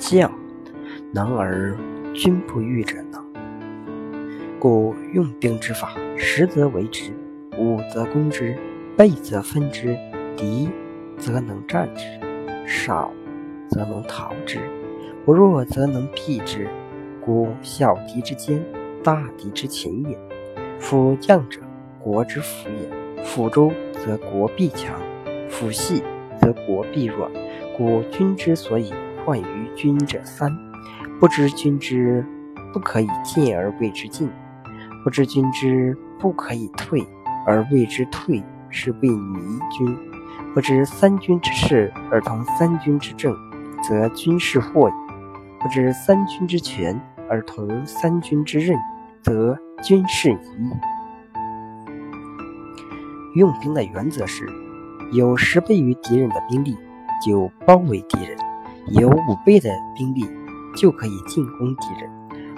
将能而君不欲者能。故用兵之法，实则为之，武则攻之，备则分之，敌则能战之，少则能逃之，不弱则能避之。故小敌之坚，大敌之勤也。夫将者，国之辅也。辅周则国必强；辅细则国必弱。故君之所以患于君者三：不知君之不可以进而谓之进。不知君之不可以退而谓之退，是谓迷君；不知三军之事而同三军之政，则军事惑矣；不知三军之权而同三军之任，则军事疑。用兵的原则是：有十倍于敌人的兵力就包围敌人，有五倍的兵力就可以进攻敌人，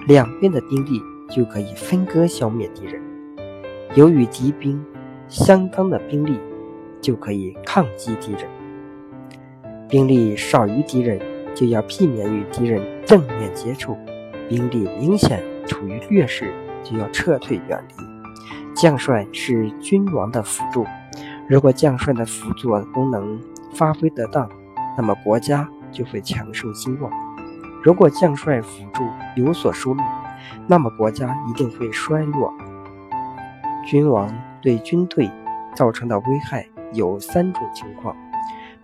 两边的兵力。就可以分割消灭敌人，有与敌兵相当的兵力，就可以抗击敌人。兵力少于敌人，就要避免与敌人正面接触；兵力明显处于劣势，就要撤退远离。将帅是君王的辅助，如果将帅的辅佐功能发挥得当，那么国家就会强盛兴旺；如果将帅辅助有所疏漏，那么国家一定会衰落。君王对军队造成的危害有三种情况：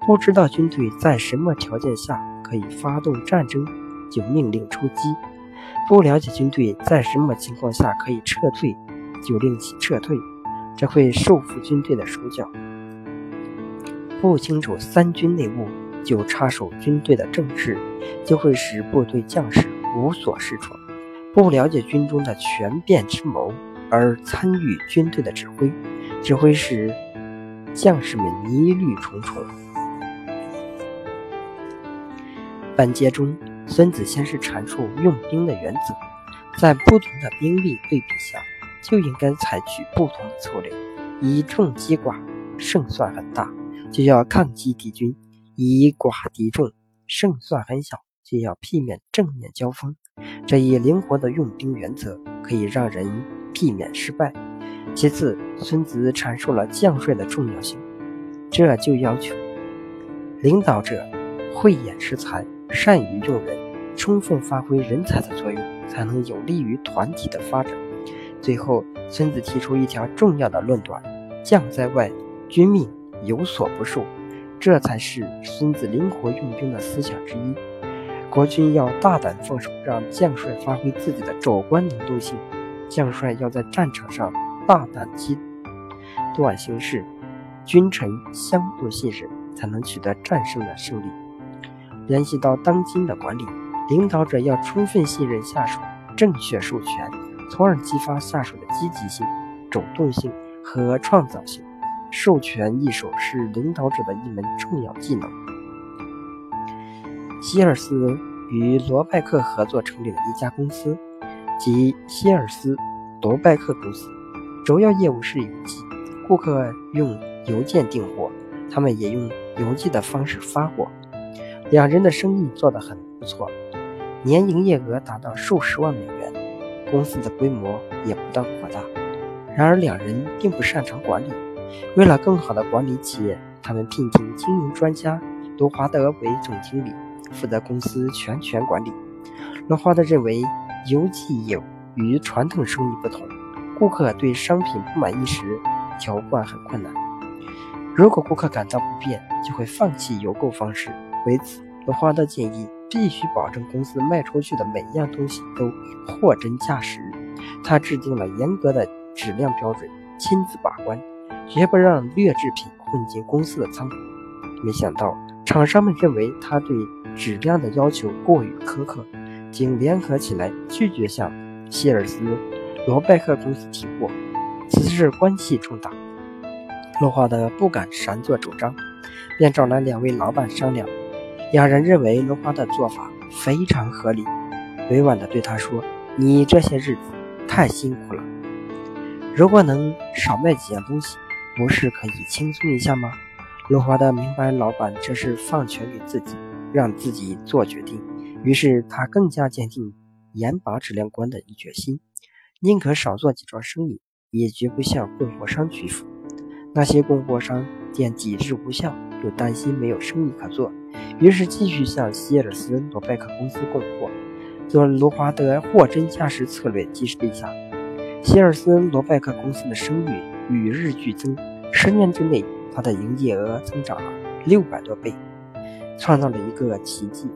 不知道军队在什么条件下可以发动战争，就命令出击；不了解军队在什么情况下可以撤退，就令其撤退，这会束缚军队的手脚；不清楚三军内务，就插手军队的政事，就会使部队将士无所适从。不了解军中的权变之谋而参与军队的指挥，只会使将士们疑虑重重。本节中，孙子先是阐述用兵的原则，在不同的兵力对比下，就应该采取不同的策略。以众击寡，胜算很大，就要抗击敌军；以寡敌众，胜算很小。就要避免正面交锋，这一灵活的用兵原则可以让人避免失败。其次，孙子阐述了将帅的重要性，这就要求领导者慧眼识才，善于用人，充分发挥人才的作用，才能有利于团体的发展。最后，孙子提出一条重要的论断：将在外，君命有所不受。这才是孙子灵活用兵的思想之一。国君要大胆放手，让将帅发挥自己的主观能动性。将帅要在战场上大胆机断行事，君臣相互信任，才能取得战胜的胜利。联系到当今的管理，领导者要充分信任下属，正确授权，从而激发下属的积极性、主动性和创造性。授权一手是领导者的一门重要技能。希尔斯与罗拜克合作成立了一家公司，即希尔斯罗拜克公司，主要业务是邮寄，顾客用邮件订货，他们也用邮寄的方式发货。两人的生意做得很不错，年营业额达到数十万美元，公司的规模也不断扩大。然而，两人并不擅长管理，为了更好地管理企业，他们聘请经营专家罗华德为总经理。负责公司全权管理。罗华德认为，邮寄业务与传统生意不同，顾客对商品不满意时，调换很困难。如果顾客感到不便，就会放弃邮购方式。为此，罗华德建议必须保证公司卖出去的每样东西都货真价实。他制定了严格的质量标准，亲自把关，绝不让劣质品混进公司的仓库。没想到，厂商们认为他对质量的要求过于苛刻，竟联合起来拒绝向希尔斯罗拜克公司提货。此事关系重大，罗华德不敢擅作主张，便找来两位老板商量。两人认为罗华的做法非常合理，委婉地对他说：“你这些日子太辛苦了，如果能少卖几样东西，不是可以轻松一下吗？”罗华德明白，老板这是放权给自己，让自己做决定，于是他更加坚定严把质量关的一决心，宁可少做几桩生意，也绝不向供货商屈服。那些供货商见抵制无效，又担心没有生意可做，于是继续向希尔斯罗贝克公司供货。做卢华德货真价实策略基石下，希尔斯罗拜克公司的声誉与日俱增。十年之内，它的营业额增长了六百多倍，创造了一个奇迹。